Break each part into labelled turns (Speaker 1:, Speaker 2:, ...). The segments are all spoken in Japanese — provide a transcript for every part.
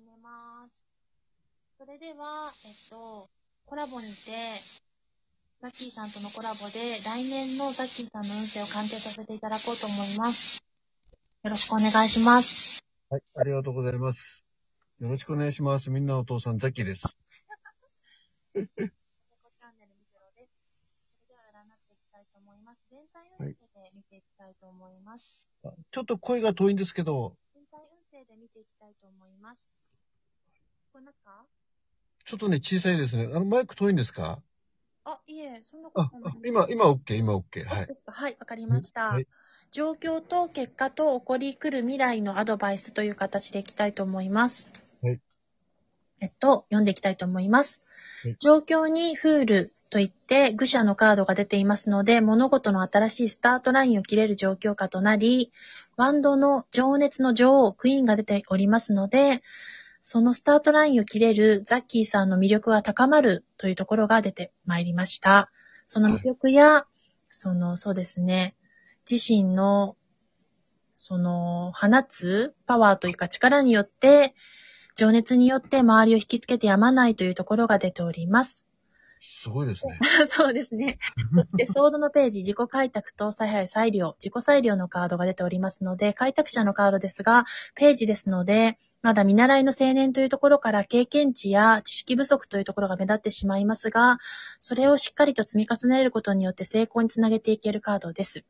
Speaker 1: 始めます。それでは、えっと、コラボにて、ザッキーさんとのコラボで、来年のザッキーさんの運勢を鑑定させていただこうと思います。よろしくお願いします。
Speaker 2: はい、ありがとうございます。よろしくお願いします。みんなのお父さん、ザキです。
Speaker 1: チャンネルみずろです。それでは占っていきたいと思います。全体運勢で見ていきたいと思います。
Speaker 2: ちょっと声が遠いんですけど、
Speaker 1: 全体運勢で見ていきたいと思います。聞こえますか？
Speaker 2: ちょっとね、小さいですね。あの、マイク遠いんですか？
Speaker 1: あ、いえ、そんなこ
Speaker 2: あ
Speaker 1: とない、
Speaker 2: 今、今 OK、今 OK。はい。
Speaker 1: はい、わかりました。
Speaker 2: はい
Speaker 1: 状況と結果と起こり来る未来のアドバイスという形でいきたいと思います。
Speaker 2: はい。
Speaker 1: えっと、読んでいきたいと思います。
Speaker 2: はい
Speaker 1: 状況にフールといって愚者のカードが出ていますので、物事の新しいスタートラインを切れる状況下となり、ワンドの情熱の女王、クイーンが出ておりますので、そのスタートラインを切れるザッキーさんの魅力が高まるというところが出てまいりました。その魅力や、その、そうですね、自身の、その、放つパワーというか力によって、情熱によって周りを引きつけてやまないというところが出ております。
Speaker 2: すごいですね。
Speaker 1: そうですね。そして、ソードのページ、自己開拓と采配裁量、自己裁量のカードが出ておりますので、開拓者のカードですが、ページですので、まだ見習いの青年というところから経験値や知識不足というところが目立ってしまいますが、それをしっかりと積み重ねることによって成功につなげていけるカードです。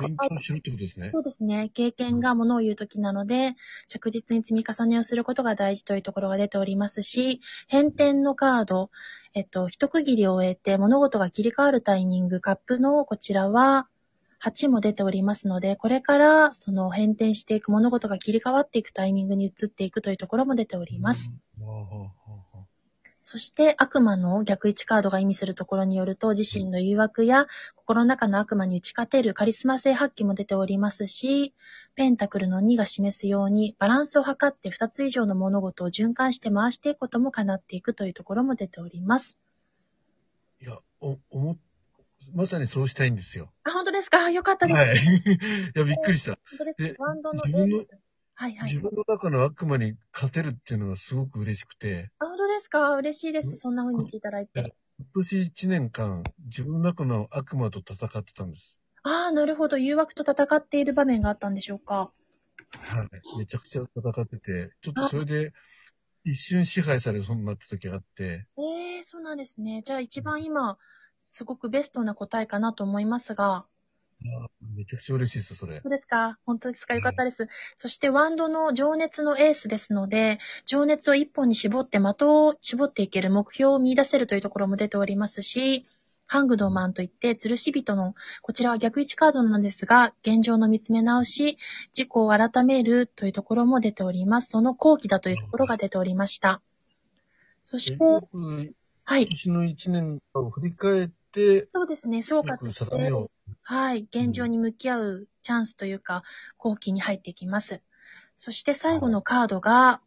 Speaker 2: 勉強しろってことですね。
Speaker 1: そうですね。経験がものを言うときなので、着実に積み重ねをすることが大事というところが出ておりますし、変転のカード、えっと、一区切りを終えて物事が切り替わるタイミング、カップのこちらは、8も出ておりますので、これからその変転していく物事が切り替わっていくタイミングに移っていくというところも出ております。そして悪魔の逆位置カードが意味するところによると、自身の誘惑や心の中の悪魔に打ち勝てるカリスマ性発揮も出ておりますし、ペンタクルの2が示すようにバランスを図って2つ以上の物事を循環して回していくことも叶っていくというところも出ております。
Speaker 2: あいや、お、思っ、まさにそうしたいんですよ。
Speaker 1: あ、本当ですか？よかったです。
Speaker 2: はい。いや、びっくりした。
Speaker 1: 本当です
Speaker 2: で
Speaker 1: かワンドの
Speaker 2: 自分の
Speaker 1: はいはい
Speaker 2: 自。分の中の悪魔に勝てるっていうのがすごく嬉しくて、
Speaker 1: あ、本当ですか？嬉しいです。
Speaker 2: うん
Speaker 1: そんな風に言っていただいて。
Speaker 2: 今年1年間、自分の中の悪魔と戦ってたんです。
Speaker 1: ああ、なるほど。誘惑と戦っている場面があったんでしょうか？
Speaker 2: はい。めちゃくちゃ戦ってて、ちょっとそれで、一瞬支配されそうになった時があって、
Speaker 1: ええそうなんですね。じゃあ一番今、すごくベストな答えかなと思いますが、
Speaker 2: あめちゃくちゃ嬉しいです、それ
Speaker 1: そ。うですか？本当ですか？よかったです。そしてワンドの情熱のエースですので、情熱を一本に絞って的を絞っていける目標を見出せるというところも出ておりますし、ハングドマンといって、吊るし人の、こちらは逆位置カードなのですが、現状の見つめ直し、自己を改めるというところも出ております。その後期だというところが出ておりました。そして、はい
Speaker 2: 今。年の1年間を振り返って、
Speaker 1: そうですね、総
Speaker 2: よ
Speaker 1: 括
Speaker 2: く
Speaker 1: して、はい、現状に向き合うチャンスというか、後期に入っていきます。そして最後のカードが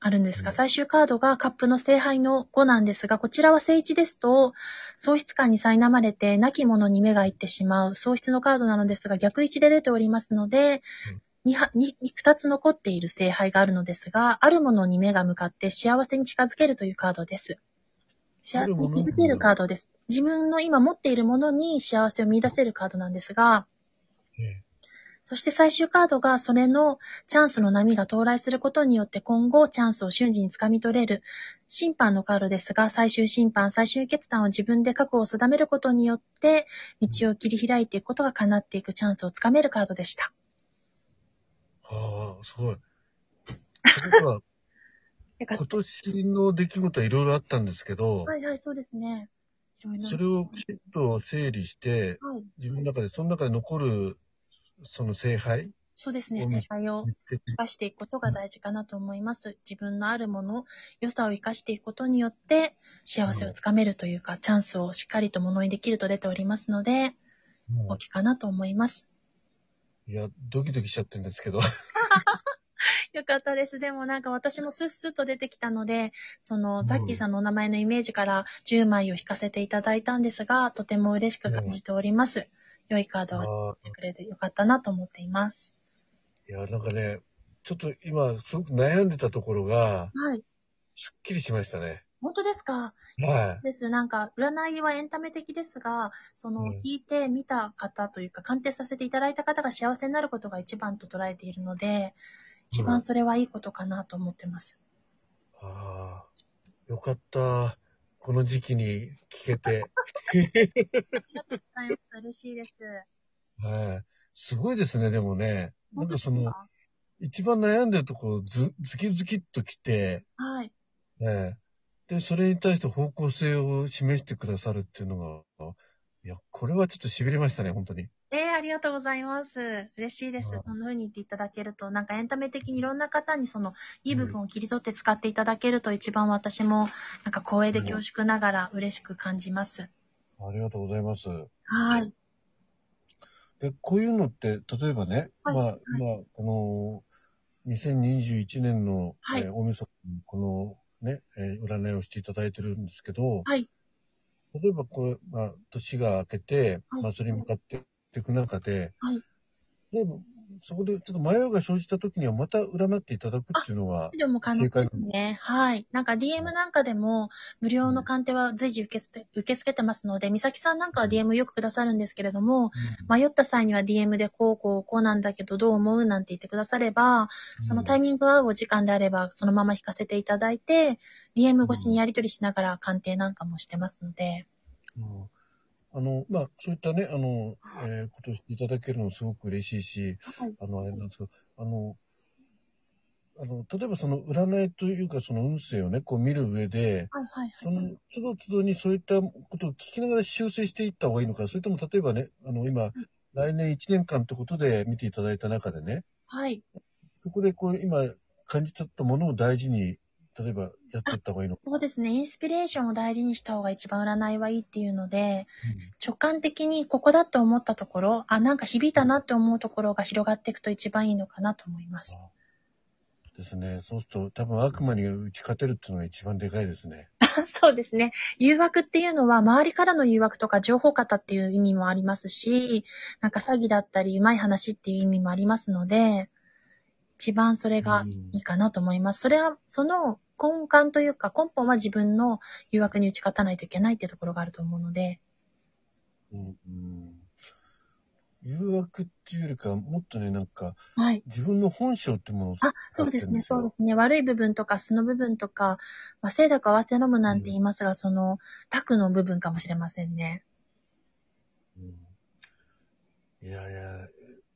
Speaker 1: あるんですが、
Speaker 2: うん。
Speaker 1: 最終カードがカップの聖杯の5なんですが、こちらは聖地ですと、喪失感に苛まれて、亡き者に目がいってしまう喪失のカードなのですが、逆位置で出ておりますので、
Speaker 2: うん。
Speaker 1: 2, 2, 2つ残っている聖杯があるのですが、あるものに目が向かって幸せに近づけるというカードです。幸せに気づけるカードです。自分の今持っているものに幸せを見出せるカードなんですが、そして最終カードがそれのチャンスの波が到来することによって今後チャンスを瞬時につかみ取れる審判のカードですが、最終審判、最終決断を自分で覚悟を定めることによって道を切り開いていくことが叶っていくチャンスをつかめるカードでした。
Speaker 2: はあ、すごい。今年の出来事はいろいろあったんですけど
Speaker 1: た。、はいはい、そうですね。
Speaker 2: それをきちっと整理して、
Speaker 1: はい。
Speaker 2: 自分の中で、その中で残る、その聖杯
Speaker 1: そうですね。
Speaker 2: お見
Speaker 1: 正解を生かしていくことが大事かなと思います。自分のあるもの、良さを生かしていくことによって、幸せをつかめるというか、チャンスをしっかりとものにできると出ておりますので、
Speaker 2: も
Speaker 1: 大きいかなと思います。
Speaker 2: ういや、ドキドキしちゃってるんですけど。
Speaker 1: よかったです。でもなんか私もスッスッと出てきたので、その、ザッキーさんのお名前のイメージから10枚を引かせていただいたんですが、とても嬉しく感じております。良いカードが
Speaker 2: ああ
Speaker 1: 出てくれてよかったなと思っています。
Speaker 2: いや、なんかね、ちょっと今、すごく悩んでたところが、
Speaker 1: はい。
Speaker 2: すっきりしましたね。
Speaker 1: 本当ですか？
Speaker 2: は
Speaker 1: です。なんか、占いはエンタメ的ですが、その、
Speaker 2: うん
Speaker 1: 聞いて見た方というか、鑑定させていただいた方が幸せになることが一番と捉えているので、一番それはいいことかなと思ってます。
Speaker 2: い。ああ、よかった。この時期に聞けて。
Speaker 1: はい、嬉しいです。
Speaker 2: はい。すごいですね、でもね。なんかその、一番悩んでるところ、ず、ズキズキっときて、
Speaker 1: はい。
Speaker 2: ねで、それに対して方向性を示してくださるっていうのが、いや、これはちょっと痺れましたね、本当に。
Speaker 1: えー、ありがとうございます。嬉しいです。
Speaker 2: はい
Speaker 1: そんな風に言っていただけると、なんかエンタメ的にいろんな方にその、いい部分を切り取って使っていただけると一番私も、なんか光栄で恐縮ながら嬉しく感じます。
Speaker 2: ありがとうございます。
Speaker 1: はい。
Speaker 2: で、こういうのって、例えばね、
Speaker 1: はい
Speaker 2: まあ、今、この、2021年の、
Speaker 1: はい
Speaker 2: えー大晦日にこのね、えー占いをしていただいてるんですけど、
Speaker 1: はい。
Speaker 2: 例えばこれ、まあ、年が明けて、
Speaker 1: はい
Speaker 2: まあ、それに向かっていく中で、
Speaker 1: はい
Speaker 2: でそこでちょっと迷いが生じた時にはまた占っていただくっていうのは、
Speaker 1: でも可能ですね。はい。なんか DM なんかでも、無料の鑑定は随時受け付け受け付けてますので、美咲さんなんかは DM よくくださるんですけれども、迷った際には DM でこうこうこうなんだけどどう思うなんて言ってくだされば、そのタイミングが合うお時間であれば、そのまま引かせていただいて、DM 越しにやり取りしながら鑑定なんかもしてますので。
Speaker 2: うんあの、まあ、そういったね、あの、えーことをしていただけるのもすごく嬉しいし、
Speaker 1: はい。
Speaker 2: あの、あれなんですけど、あの、あの、例えばその占いというかその運勢をね、こう見る上で、
Speaker 1: はいはい
Speaker 2: その都度都度にそういったことを聞きながら修正していった方がいいのか、それとも例えばね、あの、今、来年1年間ってことで見ていただいた中でね、
Speaker 1: はい。
Speaker 2: そこでこう今感じ取ったものを大事に、例えばやっていった方がいいの？か。
Speaker 1: そうですね。インスピレーションを大事にした方が一番占いはいいっていうので、直感的にここだと思ったところ、あ、なんか響いたなって思うところが広がっていくと一番いいのかなと思います。
Speaker 2: ですね。そうすると多分悪魔に打ち勝てるっていうのが一番でかいですね。
Speaker 1: そうですね。誘惑っていうのは、周りからの誘惑とか情報型っていう意味もありますし、なんか詐欺だったり、うまい話っていう意味もありますので、一番それがいいかなと思います。それは、その根幹というか、根本は自分の誘惑に打ち勝たないといけないっていうところがあると思うので、
Speaker 2: うんうん誘惑っていうよりか、もっとね、なんか、
Speaker 1: はい。
Speaker 2: 自分の本性ってものを
Speaker 1: あ、そうですね、そうですね。悪い部分とか素の部分とか、まあ、性だか合わせ飲むなんて言いますが、その、悪の部分かもしれませんね。
Speaker 2: うんいやいや、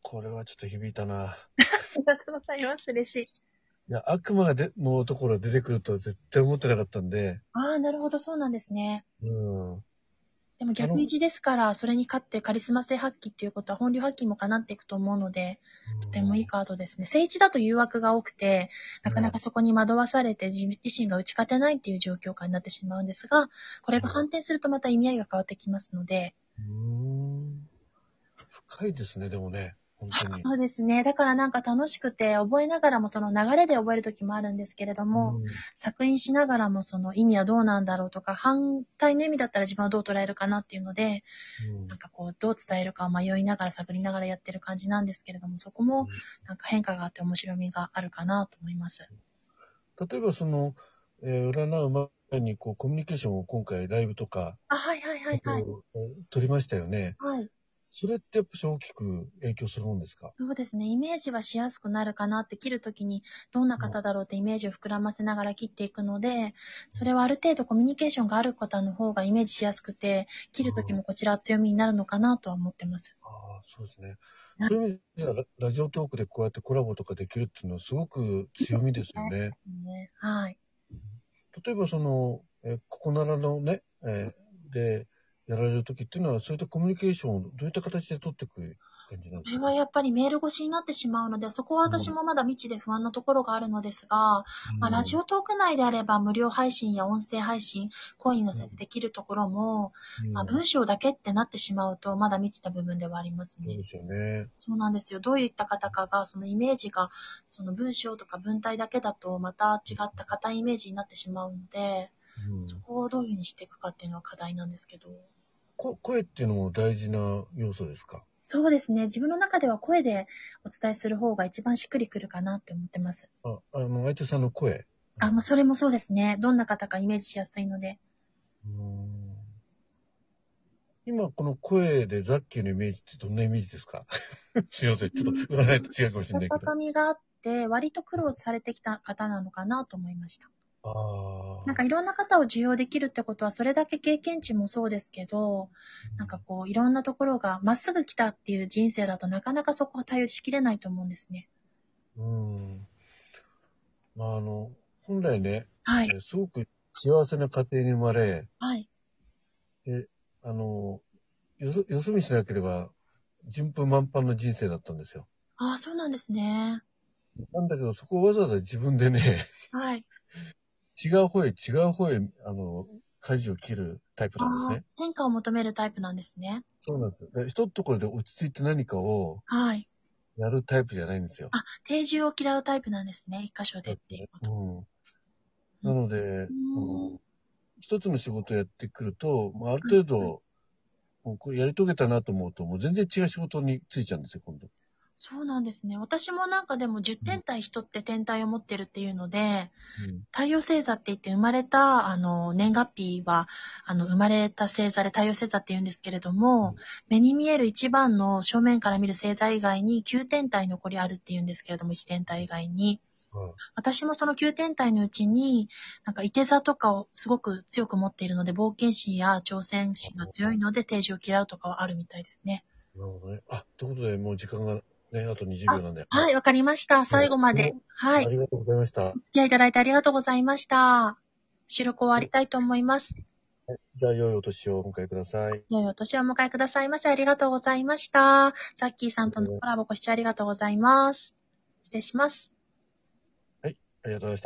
Speaker 2: これはちょっと響いたな。
Speaker 1: ありがとうございます。嬉しい。
Speaker 2: いや、悪魔がでのところが出てくるとは絶対思ってなかったんで、
Speaker 1: ああ、なるほど、そうなんですね。
Speaker 2: うん。
Speaker 1: でも逆位置ですから、それに勝ってカリスマ性発揮っていうことは本領発揮も叶っていくと思うので、とてもいいカードですね。正位置だと誘惑が多くて、なかなかそこに惑わされて自自身が打ち勝てないっていう状況下になってしまうんですが、これが反転するとまた意味合いが変わってきますので、
Speaker 2: うん。深いですね、でもね。
Speaker 1: そうですね。だからなんか楽しくて、覚えながらもその流れで覚える時もあるんですけれども、
Speaker 2: うん
Speaker 1: 作品しながらもその意味はどうなんだろうとか、反対の意味だったら自分はどう捉えるかなっていうので、
Speaker 2: うん
Speaker 1: なんかこう、どう伝えるかを迷いながら探りながらやってる感じなんですけれども、そこもなんか変化があって面白みがあるかなと思います。
Speaker 2: 例えばその、えー占う前にこうコミュニケーションを今回ライブとか、
Speaker 1: あ、はいはいはいはい。
Speaker 2: こう撮りましたよね。
Speaker 1: はい。
Speaker 2: それってやっぱし大きく影響するもんですか？
Speaker 1: そうですね。イメージはしやすくなるかなって切るときにどんな方だろうってイメージを膨らませながら切っていくので、それはある程度コミュニケーションがある方の方がイメージしやすくて、切るときもこちらは強みになるのかなとは思ってます。
Speaker 2: ああ、そうですね
Speaker 1: な。
Speaker 2: そういう意味ではラ、ラジオトークでこうやってコラボとかできるっていうのはすごく強みですよね。
Speaker 1: ね、はい。
Speaker 2: 例えばその、えーここならのね、えーで、やられるときっていうのは、そういったコミュニケーションをどういった形で取っていく感じなんですか？
Speaker 1: それはやっぱりメール越しになってしまうので、そこは私もまだ未知で不安なところがあるのですが、まあ、ラジオトーク内であれば無料配信や音声配信、コインのせてできるところも、
Speaker 2: うん
Speaker 1: まあ、文章だけってなってしまうと、まだ未知な部分ではありますね
Speaker 2: そうで。すよね。
Speaker 1: そうなんですよ。どういった方かが、そのイメージが、その文章とか文体だけだと、また違った硬いイメージになってしまうので、
Speaker 2: うん
Speaker 1: そこをどういうふうにしていくかっていうのは課題なんですけど。
Speaker 2: こ声っていうのも大事な要素ですか？
Speaker 1: そうですね。自分の中では声でお伝えする方が一番しっくりくるかなって思ってます。
Speaker 2: あ、あの、相手さんの声。
Speaker 1: あ、もうそれもそうですね。どんな方かイメージしやすいので。
Speaker 2: うん今、この声でザッキーのイメージってどんなイメージですか？すいません。ちょっと占いと違うかもしれないけど。
Speaker 1: 温かみがあって、割と苦労されてきた方なのかなと思いました。なんかいろんな方を受容できるってことは、それだけ経験値もそうですけど、なんかこう、いろんなところがまっすぐ来たっていう人生だとなかなかそこは対応しきれないと思うんですね。
Speaker 2: うん。まあ、あの、本来ね、
Speaker 1: はい。
Speaker 2: えーすごく幸せな家庭に生まれ、
Speaker 1: はい。
Speaker 2: あの、よそ、よそ見しなければ、順風満帆の人生だったんですよ。
Speaker 1: ああ、そうなんですね。
Speaker 2: なんだけど、そこをわざわざ自分でね、
Speaker 1: はい。
Speaker 2: 違う方へ違う方へ、あの、舵を切るタイプなんですね。
Speaker 1: 変化を求めるタイプなんですね。
Speaker 2: そうなんです。で一ところで落ち着いて何かを
Speaker 1: はい。
Speaker 2: やるタイプじゃないんですよ。
Speaker 1: あ、定住を嫌うタイプなんですね。一箇所でっていうこと。
Speaker 2: うん。なので、
Speaker 1: うん
Speaker 2: 一つの仕事をやってくると、まあある程度、もうこれやり遂げたなと思うと、もう全然違う仕事に就いちゃうんですよ、今度。
Speaker 1: そうなんですね。私もなんかでも10天体人って天体を持ってるっていうので、太陽星座って言って生まれた、あの、年月日は、あの、生まれた星座で太陽星座って言うんですけれども、
Speaker 2: うん
Speaker 1: 目に見える一番の正面から見る星座以外に9天体残りあるって言うんですけれども、1天体以外に。
Speaker 2: はい
Speaker 1: 私もその9天体のうちに、なんか、いて座とかをすごく強く持っているので、冒険心や挑戦心が強いので、定時を嫌うとかはあるみたいですね。
Speaker 2: なるほどね。あ、ということで、もう時間がね、あと20秒なんで。
Speaker 1: はい、わかりました。最後まで。はい
Speaker 2: あ。りがとうございました。
Speaker 1: お付き合いいただいてありがとうございました。収録終わりたいと思います。
Speaker 2: じゃあ、良いお年をお迎えください。
Speaker 1: 良いお年をお迎えくださいませ。ありがとうございました。ザッキーさんとのコラボご視聴ありがとうございます。失礼します。
Speaker 2: ありがとうございました。